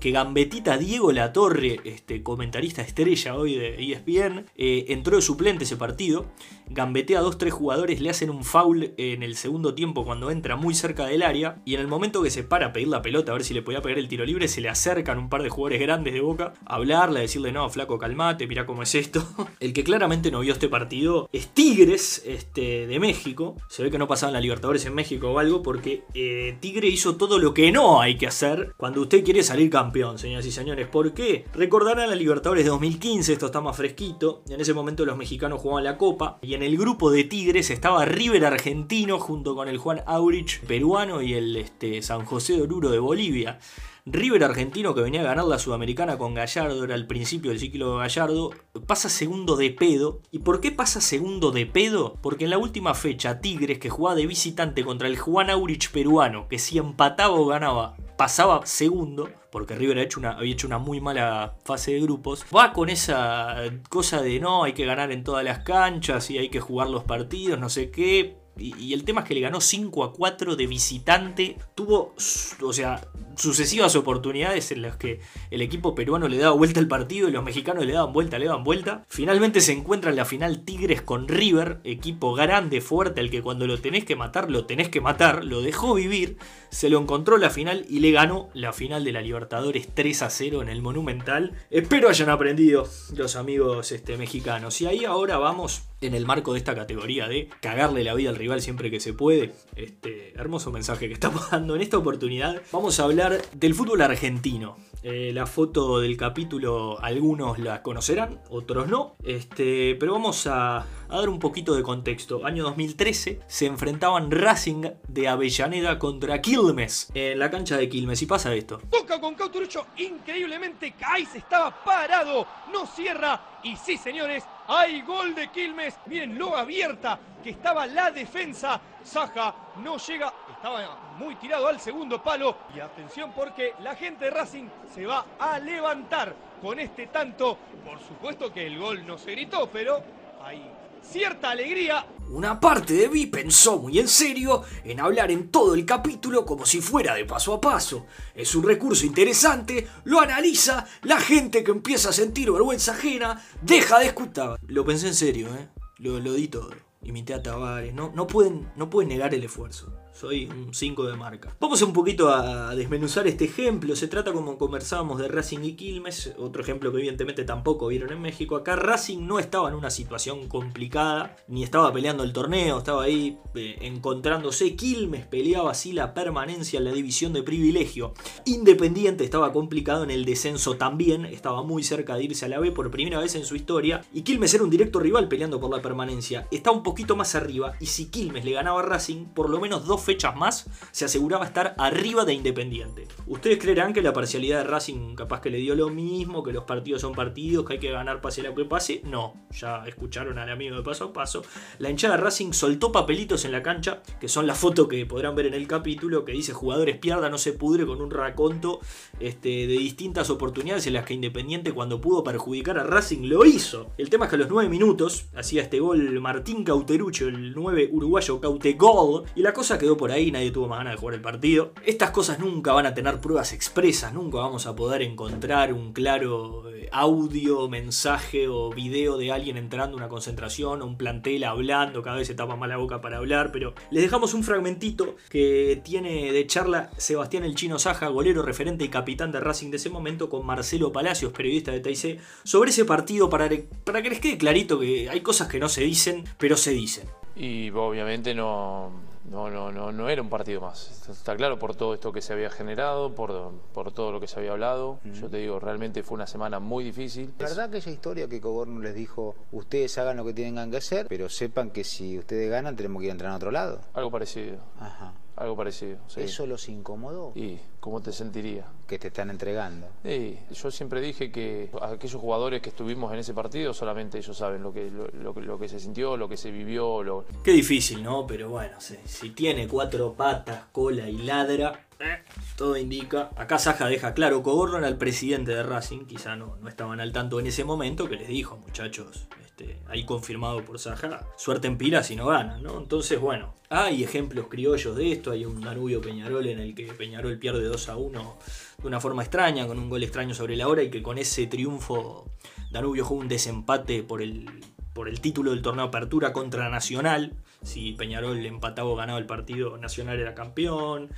que Gambetita Diego Latorre, este comentarista estrella hoy de ESPN, eh, entró de suplente ese partido. Gambetea a dos, tres jugadores, le hacen un foul en el segundo tiempo cuando entra muy cerca del área. Y en el momento que se para a pedir la pelota, a ver si le podía pegar el tiro libre, se le acercan un par de jugadores grandes de boca a hablarle, a decirle: No, flaco, calmate, mira cómo es esto. El que claramente no vio este partido es Tigres este, de México. Se ve que no pasaban la Libertadores en México o algo, porque eh, Tigre hizo todo lo que no hay que hacer cuando usted quiere salir campeón, señoras y señores. ¿Por qué? Recordarán la Libertadores de 2015, esto está más fresquito. En ese momento los mexicanos jugaban la Copa y en el grupo de Tigres estaba River argentino junto con el Juan Aurich peruano y el este, San José de Oruro de Bolivia. River argentino que venía a ganar la Sudamericana con Gallardo, era el principio del ciclo de Gallardo, pasa segundo de pedo. ¿Y por qué pasa segundo de pedo? Porque en la última fecha Tigres, que jugaba de visitante contra el Juan Aurich peruano, que si empataba o ganaba, pasaba segundo, porque River había hecho una muy mala fase de grupos, va con esa cosa de no, hay que ganar en todas las canchas y hay que jugar los partidos, no sé qué. Y, el tema es que le ganó 5 a 4 de visitante. Tuvo, o sea, sucesivas oportunidades en las que el equipo peruano le daba vuelta al partido y los mexicanos le daban vuelta, le daban vuelta. Finalmente se encuentra en la final Tigres con River, equipo grande, fuerte, al que cuando lo tenés que matar, lo tenés que matar. Lo dejó vivir, se lo encontró en la final y le ganó la final de la Libertadores 3 a 0 en el Monumental. Espero hayan aprendido los amigos este, mexicanos. Y ahí ahora vamos en el marco de esta categoría de cagarle la vida al rival siempre que se puede. Este hermoso mensaje que estamos dando en esta oportunidad. Vamos a hablar del fútbol argentino. Eh, la foto del capítulo algunos la conocerán, otros no. Este, pero vamos a, dar un poquito de contexto. Año 2013 se enfrentaban Racing de Avellaneda contra Quilmes en la cancha de Quilmes y pasa esto. Toca con Cauterucho, increíblemente Caiz estaba parado, no cierra y sí señores, hay gol de Quilmes, miren lo abierta que estaba la defensa, Saja no llega, estaba muy tirado al segundo palo. Y atención porque la gente de Racing se va a levantar con este tanto, por supuesto que el gol no se gritó, pero hay cierta alegría Una parte de mí pensó muy en serio en hablar en todo el capítulo como si fuera de paso a paso. Es un recurso interesante, lo analiza, la gente que empieza a sentir vergüenza ajena deja de escuchar. Lo pensé en serio, ¿eh? Lo, lo di todo. Imité a Tavares. No, no, pueden, no pueden negar el esfuerzo. Soy un 5 de marca. Vamos un poquito a desmenuzar este ejemplo. Se trata como conversábamos de Racing y Quilmes. Otro ejemplo que evidentemente tampoco vieron en México. Acá Racing no estaba en una situación complicada. Ni estaba peleando el torneo. Estaba ahí eh, encontrándose. Quilmes peleaba así la permanencia en la división de privilegio. Independiente estaba complicado en el descenso también. Estaba muy cerca de irse a la B por primera vez en su historia. Y Quilmes era un directo rival peleando por la permanencia. Está un poquito más arriba. Y si Quilmes le ganaba a Racing, por lo menos dos fechas más, se aseguraba estar arriba de Independiente. Ustedes creerán que la parcialidad de Racing capaz que le dio lo mismo, que los partidos son partidos, que hay que ganar pase lo que pase. No, ya escucharon al amigo de paso a paso. La hinchada de Racing soltó papelitos en la cancha, que son la foto que podrán ver en el capítulo, que dice jugadores pierda, no se pudre con un raconto este, de distintas oportunidades en las que Independiente cuando pudo perjudicar a Racing lo hizo. El tema es que a los 9 minutos hacía este gol Martín Cauterucho, el 9 uruguayo Cautegol, y la cosa quedó por ahí, nadie tuvo más ganas de jugar el partido. Estas cosas nunca van a tener pruebas expresas, nunca vamos a poder encontrar un claro eh, audio, mensaje o video de alguien entrando a una concentración o un plantel hablando, cada vez se tapa más la boca para hablar, pero les dejamos un fragmentito que tiene de charla Sebastián El Chino Saja, golero referente y capitán de Racing de ese momento, con Marcelo Palacios, periodista de TIC, sobre ese partido para, para que les quede clarito que hay cosas que no se dicen, pero se dicen. Y obviamente no, no, no, no, no era un partido más. Está claro por todo esto que se había generado, por, por todo lo que se había hablado. Yo te digo, realmente fue una semana muy difícil. La verdad aquella historia que Coborno les dijo, ustedes hagan lo que tengan que hacer, pero sepan que si ustedes ganan tenemos que ir a entrar a otro lado. Algo parecido. Ajá. Algo parecido. sí. ¿Eso los incomodó? ¿Y cómo te sentiría? Que te están entregando. Sí, yo siempre dije que aquellos jugadores que estuvimos en ese partido, solamente ellos saben lo que, lo, lo, lo que se sintió, lo que se vivió. Lo... Qué difícil, ¿no? Pero bueno, si, si tiene cuatro patas, cola y ladra, eh, todo indica. Acá Saja deja claro, Coborno era el presidente de Racing, quizá no, no estaban al tanto en ese momento, que les dijo, muchachos, este, ahí confirmado por Saja, suerte en pila si no ganan, ¿no? Entonces, bueno, hay ejemplos criollos de esto, hay un Danubio Peñarol en el que Peñarol pierde 2 a 1 de una forma extraña, con un gol extraño sobre la hora y que con ese triunfo Danubio jugó un desempate por el, por el título del torneo Apertura contra Nacional. Si Peñarol empataba o ganaba el partido, Nacional era campeón.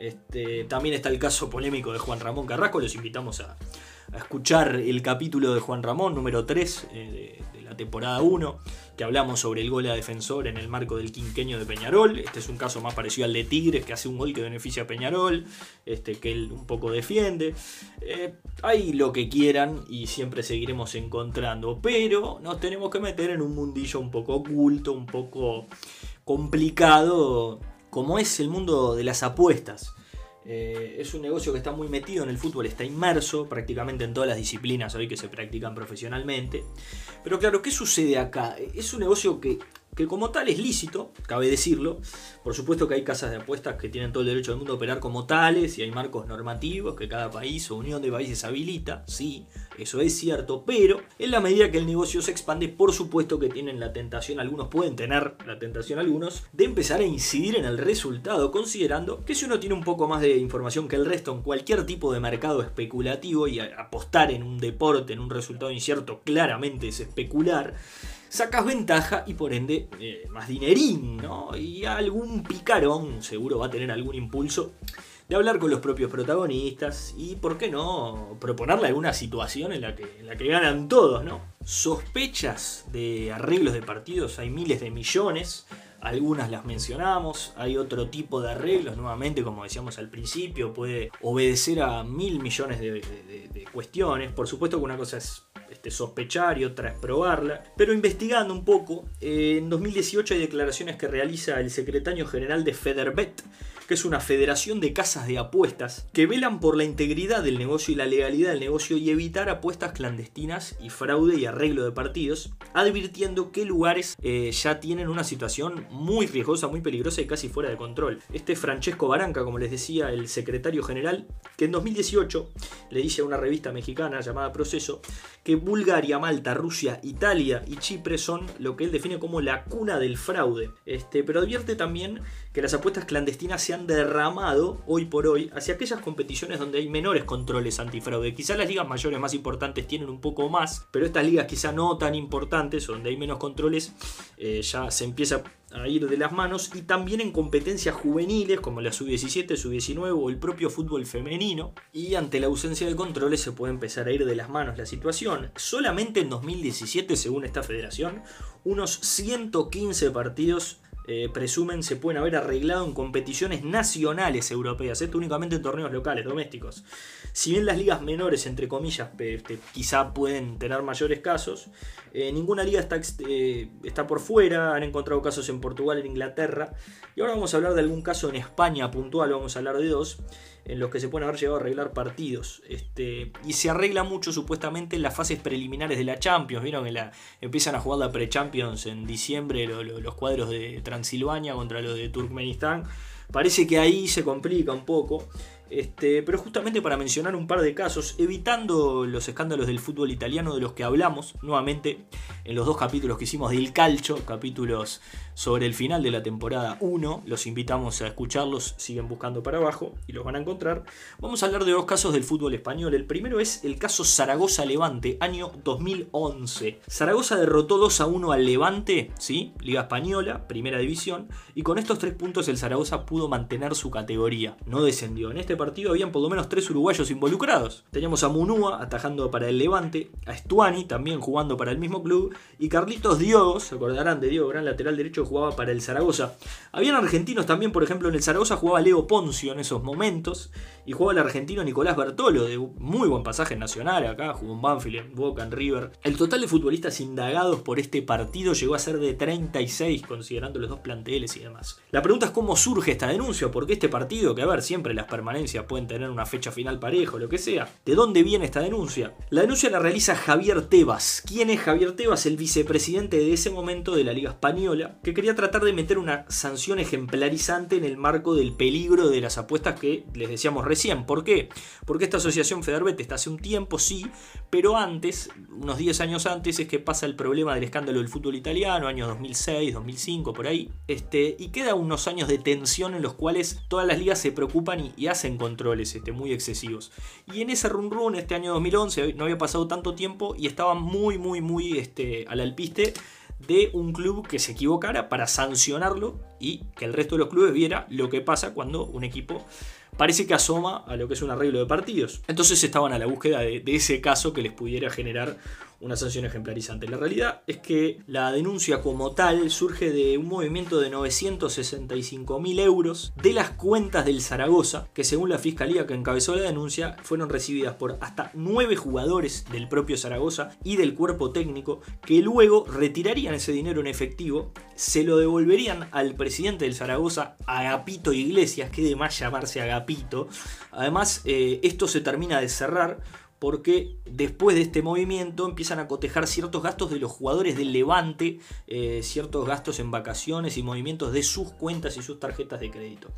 Este, también está el caso polémico de Juan Ramón Carrasco. Los invitamos a, escuchar el capítulo de Juan Ramón, número 3 eh, de, de, temporada 1, que hablamos sobre el gol a defensor en el marco del quinqueño de Peñarol. Este es un caso más parecido al de Tigres, que hace un gol que beneficia a Peñarol, este, que él un poco defiende. Eh, hay lo que quieran y siempre seguiremos encontrando, pero nos tenemos que meter en un mundillo un poco oculto, un poco complicado, como es el mundo de las apuestas. Eh, es un negocio que está muy metido en el fútbol, está inmerso prácticamente en todas las disciplinas hoy que se practican profesionalmente. Pero claro, ¿qué sucede acá? Es un negocio que, que como tal es lícito, cabe decirlo. Por supuesto que hay casas de apuestas que tienen todo el derecho del mundo a operar como tales y hay marcos normativos que cada país o unión de países habilita, sí, eso es cierto, pero en la medida que el negocio se expande, por supuesto que tienen la tentación, algunos pueden tener la tentación algunos, de empezar a incidir en el resultado, considerando que si uno tiene un poco más de información que el resto en cualquier tipo de mercado especulativo y apostar en un deporte, en un resultado incierto, claramente es especular, sacas ventaja y por ende eh, más dinerín, ¿no? Y algún picarón seguro va a tener algún impulso de hablar con los propios protagonistas y, ¿por qué no?, proponerle alguna situación en la que, en la que ganan todos, ¿no? Sospechas de arreglos de partidos hay miles de millones, algunas las mencionamos, hay otro tipo de arreglos, nuevamente como decíamos al principio, puede obedecer a mil millones de, cuestiones, por supuesto que una cosa es sospechar y otra es probarla, pero investigando un poco, eh, en 2018 hay declaraciones que realiza el secretario general de Federbet, que es una federación de casas de apuestas que velan por la integridad del negocio y la legalidad del negocio y evitar apuestas clandestinas y fraude y arreglo de partidos, advirtiendo que lugares eh, ya tienen una situación muy riesgosa, muy peligrosa y casi fuera de control. Este Francesco Baranca, como les decía, el secretario general, que en 2018 le dice a una revista mexicana llamada Proceso que Bulgaria, Malta, Rusia, Italia y Chipre son lo que él define como la cuna del fraude. Este, pero advierte también que las apuestas clandestinas se han derramado hoy por hoy hacia aquellas competiciones donde hay menores controles antifraude. Quizá las ligas mayores más importantes tienen un poco más, pero estas ligas quizá no tan importantes, donde hay menos controles, eh, ya se empieza a ir de las manos y también en competencias juveniles como la sub-17, sub-19 o el propio fútbol femenino y ante la ausencia de controles se puede empezar a ir de las manos la situación. Solamente en 2017, según esta federación, unos 115 partidos eh, presumen se pueden haber arreglado en competiciones nacionales europeas, esto únicamente en torneos locales, domésticos. Si bien las ligas menores, entre comillas, este, quizá pueden tener mayores casos, eh, ninguna liga está, eh, está por fuera, han encontrado casos en Portugal, en Inglaterra, y ahora vamos a hablar de algún caso en España puntual, vamos a hablar de dos, en los que se pueden haber llegado a arreglar partidos. Este, y se arregla mucho supuestamente en las fases preliminares de la Champions. Vieron que empiezan a jugar la pre-Champions en diciembre lo- lo- los cuadros de Transilvania contra los de Turkmenistán. Parece que ahí se complica un poco. Este, pero justamente para mencionar un par de casos, evitando los escándalos del fútbol italiano de los que hablamos nuevamente en los dos capítulos que hicimos del calcio, capítulos sobre el final de la temporada 1, los invitamos a escucharlos, siguen buscando para abajo y los van a encontrar. Vamos a hablar de dos casos del fútbol español. El primero es el caso Zaragoza-Levante, año 2011. Zaragoza derrotó 2 a 1 al Levante, ¿sí? Liga Española, primera división, y con estos tres puntos el Zaragoza pudo mantener su categoría, no descendió. En este partido habían por lo menos tres uruguayos involucrados. Teníamos a Munúa atajando para el Levante, a Estuani también jugando para el mismo club, y Carlitos Diogo, se acordarán de Diogo, gran lateral derecho, jugaba para el Zaragoza. Habían argentinos también, por ejemplo, en el Zaragoza jugaba Leo Poncio en esos momentos, y jugaba el argentino Nicolás Bertolo, de muy buen pasaje Nacional, acá jugó en Banfield, en Boca, en River. El total de futbolistas indagados por este partido llegó a ser de 36, considerando los dos planteles y demás. La pregunta es cómo surge esta denuncia, porque este partido, que a ver, siempre las permanencias pueden tener una fecha final parejo, lo que sea. ¿De dónde viene esta denuncia? La denuncia la realiza Javier Tebas. ¿Quién es Javier Tebas? El vicepresidente de ese momento de la Liga Española, que quería tratar de meter una sanción ejemplarizante en el marco del peligro de las apuestas que les decíamos recién. ¿Por qué? Porque esta asociación Federbet está hace un tiempo, sí, pero antes, unos 10 años antes, es que pasa el problema del escándalo del fútbol italiano, años 2006, 2005, por ahí. Este, y queda unos años de tensión en los cuales todas las ligas se preocupan y hacen controles este, muy excesivos. Y en ese run run, este año 2011, no había pasado tanto tiempo y estaba muy, muy, muy este, al alpiste de un club que se equivocara para sancionarlo y que el resto de los clubes viera lo que pasa cuando un equipo parece que asoma a lo que es un arreglo de partidos. Entonces estaban a la búsqueda de, de ese caso que les pudiera generar una sanción ejemplarizante. La realidad es que la denuncia como tal surge de un movimiento de 965 mil euros de las cuentas del Zaragoza, que según la fiscalía que encabezó la denuncia, fueron recibidas por hasta nueve jugadores del propio Zaragoza y del cuerpo técnico, que luego retirarían ese dinero en efectivo, se lo devolverían al presidente del Zaragoza, Agapito Iglesias, que de más llamarse Agapito. Además, eh, esto se termina de cerrar porque después de este movimiento empiezan a cotejar ciertos gastos de los jugadores del Levante, eh, ciertos gastos en vacaciones y movimientos de sus cuentas y sus tarjetas de crédito.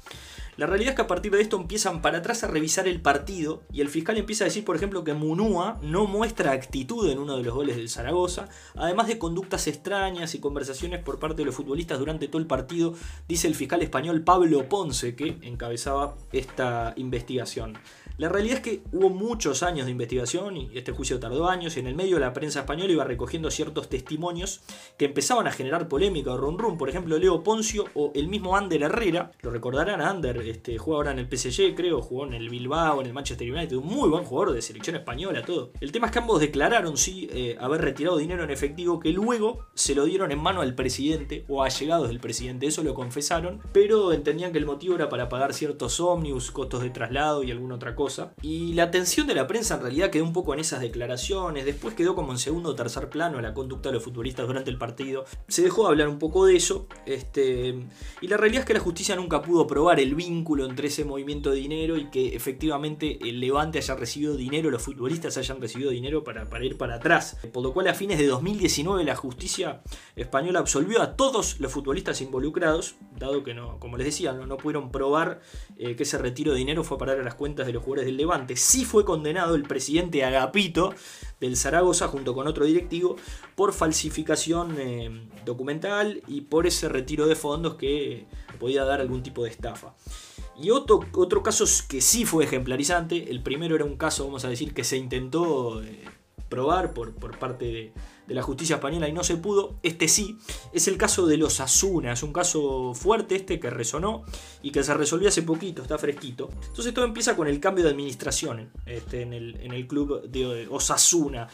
La realidad es que a partir de esto empiezan para atrás a revisar el partido y el fiscal empieza a decir, por ejemplo, que Munúa no muestra actitud en uno de los goles del Zaragoza, además de conductas extrañas y conversaciones por parte de los futbolistas durante todo el partido, dice el fiscal español Pablo Ponce, que encabezaba esta investigación. La realidad es que hubo muchos años de investigación y este juicio tardó años y en el medio la prensa española iba recogiendo ciertos testimonios que empezaban a generar polémica o rum rum. Por ejemplo, Leo Poncio o el mismo Ander Herrera, lo recordarán a Ander, este, juega ahora en el PSG, creo, jugó en el Bilbao, en el Manchester United, un muy buen jugador de selección española, todo. El tema es que ambos declararon sí eh, haber retirado dinero en efectivo que luego se lo dieron en mano al presidente o a llegados del presidente, eso lo confesaron, pero entendían que el motivo era para pagar ciertos ómnibus, costos de traslado y alguna otra cosa. Y la atención de la prensa en realidad quedó un poco en esas declaraciones, después quedó como en segundo o tercer plano la conducta de los futbolistas durante el partido. Se dejó hablar un poco de eso, este, y la realidad es que la justicia nunca pudo probar el vínculo entre ese movimiento de dinero y que efectivamente el Levante haya recibido dinero, los futbolistas hayan recibido dinero para, ir para atrás. Por lo cual a fines de 2019 la justicia española absolvió a todos los futbolistas involucrados, dado que no, como les decía, no, no pudieron probar eh, que ese retiro de dinero fue a parar a las cuentas de los jugadores del Levante. Sí fue condenado el presidente Agapito del Zaragoza junto con otro directivo por falsificación eh, documental y por ese retiro de fondos que podía dar algún tipo de estafa. Y otro, otro caso que sí fue ejemplarizante, el primero era un caso, vamos a decir, que se intentó eh, probar por, por parte de, la justicia española y no se pudo, este sí, es el caso de los Asuna, es un caso fuerte este que resonó y que se resolvió hace poquito, está fresquito. Entonces todo empieza con el cambio de administración este, en, el, en el club de Osasuna.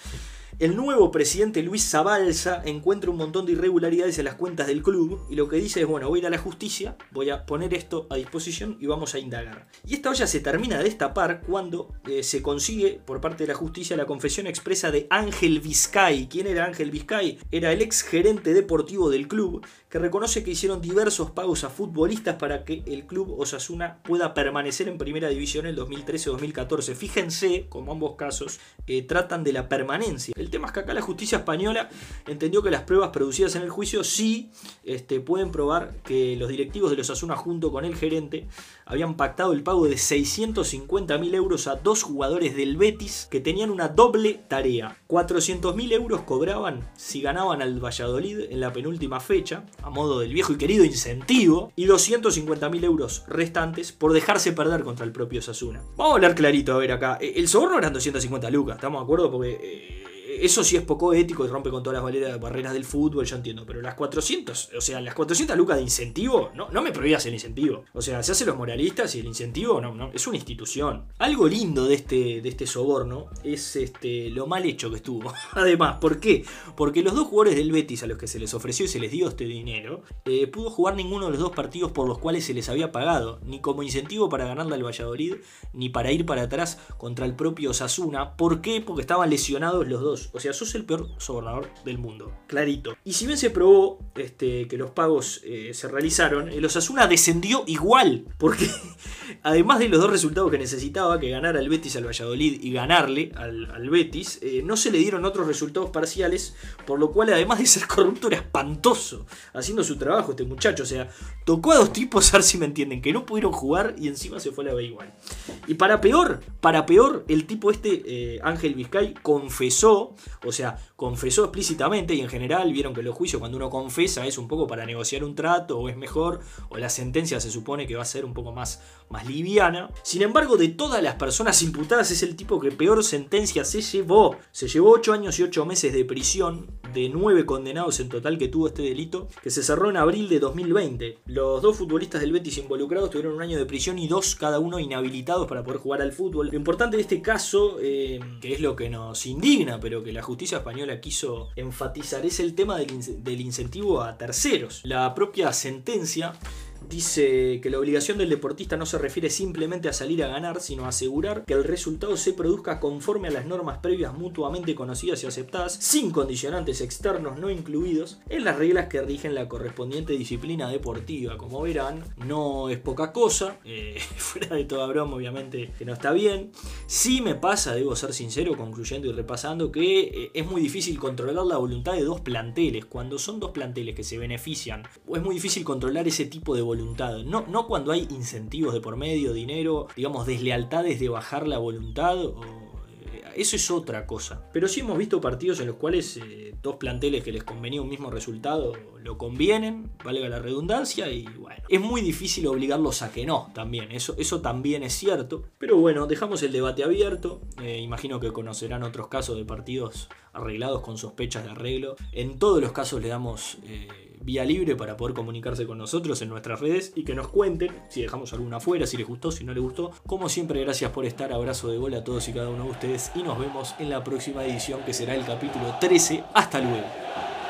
El nuevo presidente Luis Zabalza encuentra un montón de irregularidades en las cuentas del club y lo que dice es, bueno, voy a ir a la justicia, voy a poner esto a disposición y vamos a indagar. Y esta olla se termina de destapar cuando eh, se consigue por parte de la justicia la confesión expresa de Ángel Vizcay. ¿Quién era Ángel Vizcay? Era el ex gerente deportivo del club que reconoce que hicieron diversos pagos a futbolistas para que el club Osasuna pueda permanecer en primera división en el 2013-2014. Fíjense, como ambos casos, eh, tratan de la permanencia. El tema es que acá la justicia española entendió que las pruebas producidas en el juicio sí este, pueden probar que los directivos de Osasuna junto con el gerente habían pactado el pago de 650.000 euros a dos jugadores del Betis que tenían una doble tarea. 400.000 euros cobraban si ganaban al Valladolid en la penúltima fecha, a modo del viejo y querido incentivo, y 250.000 euros restantes por dejarse perder contra el propio Sasuna. Vamos a hablar clarito, a ver acá. El soborno eran 250 lucas, ¿estamos de acuerdo? Porque... Eh, eso sí es poco ético y rompe con todas las barreras del fútbol, yo entiendo. Pero las 400, o sea, las 400 lucas de incentivo, no, no me prohíbas el incentivo. O sea, se hacen los moralistas y el incentivo no, no, es una institución. Algo lindo de este, de este soborno es este, lo mal hecho que estuvo. Además, ¿por qué? Porque los dos jugadores del Betis a los que se les ofreció y se les dio este dinero, eh, pudo jugar ninguno de los dos partidos por los cuales se les había pagado, ni como incentivo para ganarle al Valladolid, ni para ir para atrás contra el propio Sasuna. ¿Por qué? Porque estaban lesionados los dos. O sea, sos el peor sobornador del mundo. Clarito. Y si bien se probó este, que los pagos eh, se realizaron, el Osasuna descendió igual. Porque además de los dos resultados que necesitaba, que ganara el Betis al Valladolid y ganarle al, Betis, eh, no se le dieron otros resultados parciales. Por lo cual, además de ser corrupto, era espantoso haciendo su trabajo este muchacho. O sea, tocó a dos tipos, a ver si me entienden, que no pudieron jugar y encima se fue a la B igual. Y para peor, para peor, el tipo este, eh, Ángel Vizcay, confesó o sea, confesó explícitamente y en general vieron que los juicios cuando uno confesa es un poco para negociar un trato o es mejor o la sentencia se supone que va a ser un poco más, más liviana. Sin embargo, de todas las personas imputadas es el tipo que peor sentencia se llevó. Se llevó 8 años y 8 meses de prisión de 9 condenados en total que tuvo este delito que se cerró en abril de 2020. Los dos futbolistas del Betis involucrados tuvieron un año de prisión y dos cada uno inhabilitados para poder jugar al fútbol. Lo importante de este caso, eh, que es lo que nos indigna, pero que la justicia española quiso enfatizar es el tema del, del incentivo a terceros. La propia sentencia dice que la obligación del deportista no se refiere simplemente a salir a ganar, sino a asegurar que el resultado se produzca conforme a las normas previas mutuamente conocidas y aceptadas, sin condicionantes externos no incluidos, en las reglas que rigen la correspondiente disciplina deportiva. Como verán, no es poca cosa, eh, fuera de toda broma obviamente que no está bien. Sí me pasa, debo ser sincero, concluyendo y repasando, que eh, es muy difícil controlar la voluntad de dos planteles. Cuando son dos planteles que se benefician, es muy difícil controlar ese tipo de voluntad no, no cuando hay incentivos de por medio, dinero, digamos, deslealtades de bajar la voluntad o Eso es otra cosa. Pero sí hemos visto partidos en los cuales eh, dos planteles que les convenía un mismo resultado lo convienen, valga la redundancia, y bueno, es muy difícil obligarlos a que no también. Eso, eso también es cierto. Pero bueno, dejamos el debate abierto. Eh, imagino que conocerán otros casos de partidos arreglados con sospechas de arreglo. En todos los casos le damos eh, vía libre para poder comunicarse con nosotros en nuestras redes y que nos cuenten si dejamos alguna afuera, si les gustó, si no les gustó. Como siempre, gracias por estar. Abrazo de gol a todos y cada uno de ustedes y nos vemos en la próxima edición que será el capítulo 13. Hasta luego.